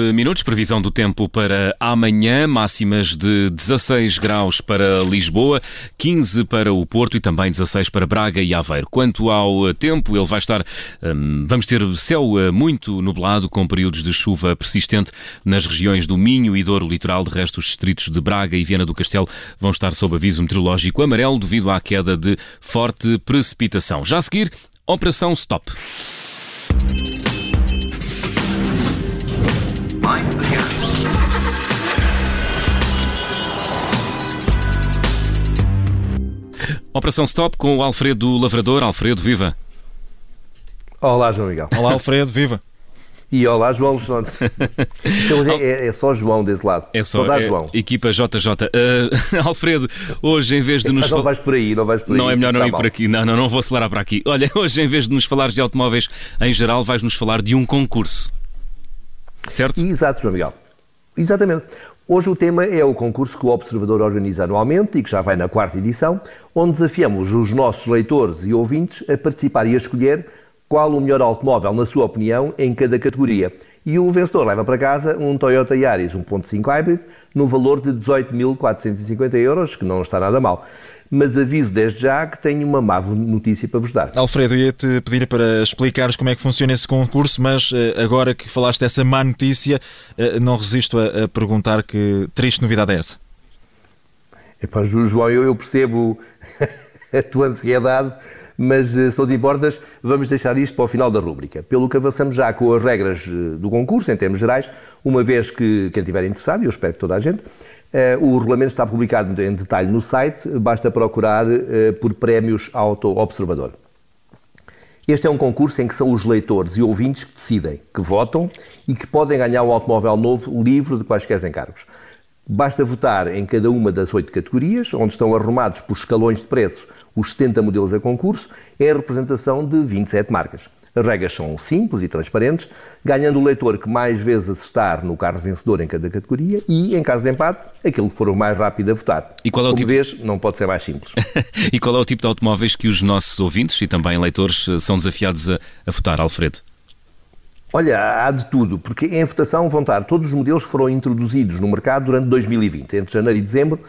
minutos, previsão do tempo para amanhã, máximas de 16 graus para Lisboa, 15 para o Porto e também 16 para Braga e Aveiro. Quanto ao tempo, ele vai estar, hum, vamos ter céu eh, muito nublado, com períodos de chuva persistente nas regiões do Minho e Douro Litoral. De resto, os distritos de Braga e Viana do Castelo vão estar sob aviso meteorológico amarelo devido à queda de forte precipitação. Já a seguir, Operação Stop. Operação Stop com o Alfredo Lavrador. Alfredo, viva! Olá, João Miguel. Olá, Alfredo, viva! E olá, João Santos. é, é, só João desse lado. É só, só é, João. Equipa JJ. Uh, Alfredo, hoje em vez de nos. Não vais por aí, não vais por aí. Não é melhor não tá ir mal. por aqui. Não, não, não vou acelerar para aqui. Olha, hoje em vez de nos falares de automóveis em geral, vais-nos falar de um concurso. Certo? Exato, João Miguel. Exatamente. Hoje o tema é o concurso que o Observador organiza anualmente e que já vai na quarta edição, onde desafiamos os nossos leitores e ouvintes a participar e a escolher qual o melhor automóvel, na sua opinião, em cada categoria. E o vencedor leva para casa um Toyota Yaris 1.5 Hybrid no valor de 18.450 euros, que não está nada mal mas aviso desde já que tenho uma má notícia para vos dar. Alfredo, ia-te pedir para explicares como é que funciona esse concurso, mas eh, agora que falaste dessa má notícia, eh, não resisto a, a perguntar que triste novidade é essa. Epá, João, eu, eu percebo a tua ansiedade, mas eh, se não te importas, vamos deixar isto para o final da rúbrica. Pelo que avançamos já com as regras do concurso, em termos gerais, uma vez que quem estiver interessado, e eu espero que toda a gente, o regulamento está publicado em detalhe no site, basta procurar eh, por prémios Auto Observador. Este é um concurso em que são os leitores e ouvintes que decidem, que votam e que podem ganhar um automóvel novo livre de quaisquer encargos. Basta votar em cada uma das oito categorias, onde estão arrumados por escalões de preço os 70 modelos a concurso, em representação de 27 marcas. As regras são simples e transparentes, ganhando o leitor que mais vezes acertar no carro vencedor em cada categoria e, em caso de empate, aquele que for o mais rápido a votar. E qual é o Como tipo... vês, não pode ser mais simples. e qual é o tipo de automóveis que os nossos ouvintes e também leitores são desafiados a, a votar, Alfredo? Olha, há de tudo, porque em votação vão estar todos os modelos que foram introduzidos no mercado durante 2020, entre janeiro e dezembro,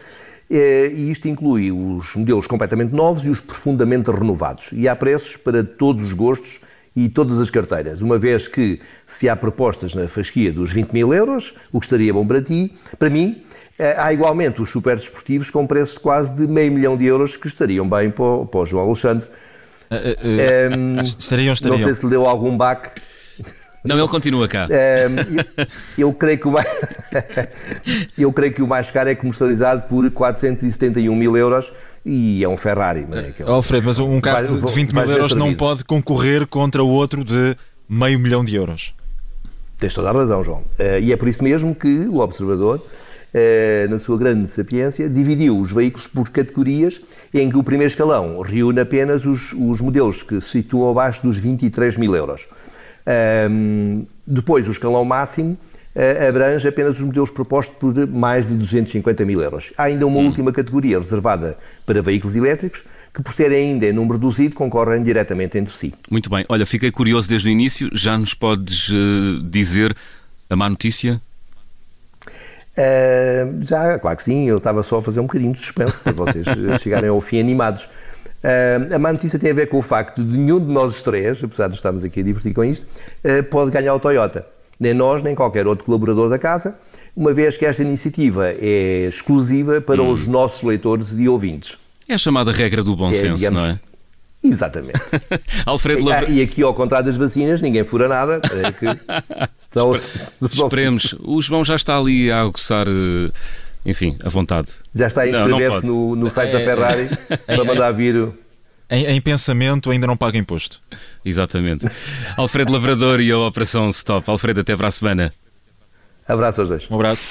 eh, e isto inclui os modelos completamente novos e os profundamente renovados. E há preços para todos os gostos e todas as carteiras, uma vez que se há propostas na fasquia dos 20 mil euros, o que estaria bom para ti, para mim, eh, há igualmente os super desportivos com preços de quase de meio milhão de euros que estariam bem para o, para o João Alexandre. Uh, uh, um, estariam, estariam. Não sei se lhe deu algum baque. Não, ele continua cá. eu, eu, creio que o mais, eu creio que o mais caro é comercializado por 471 mil euros e é um Ferrari. É? é Alfredo, mas um carro de 20 mil euros não pode concorrer contra o outro de meio milhão de euros. Tens toda a razão, João. Uh, e é por isso mesmo que o observador, uh, na sua grande sapiência, dividiu os veículos por categorias em que o primeiro escalão reúne apenas os, os modelos que se situam abaixo dos 23 mil euros. Uh, depois, o escalão máximo eh, abrange apenas os modelos propostos por mais de 250 mil euros. Há ainda uma hum. última categoria reservada para veículos elétricos, que por serem ainda em número reduzido concorrem diretamente entre si. Muito bem. Olha, fiquei curioso desde o início. Já nos podes uh, dizer a má notícia? Uh, já, claro que sim. Eu estava só a fazer um bocadinho de suspense para vocês chegarem ao fim animados. Uh, a má notícia tem a ver com o facto de nenhum de nós os três, apesar de estarmos aqui a divertir com isto, pode ganhar o Toyota nem nós, nem qualquer outro colaborador da casa, uma vez que esta iniciativa é exclusiva para hum. os nossos leitores e ouvintes. É a chamada regra do bom é, senso, digamos, não é? Exatamente. Alfredo Lavra... E aqui, ao contrário das vacinas, ninguém fura nada. É que estão... Esperemos. O João já está ali a aguçar. Eh, enfim, à vontade. Já está a inscrever-se no, no, site da é, Ferrari para mandar vir em, em, pensamento ainda não paga imposto. Exatamente. Alfredo Lavrador e a Operação Stop. Alfredo, até para a semana. Abraço aos dois. Um abraço.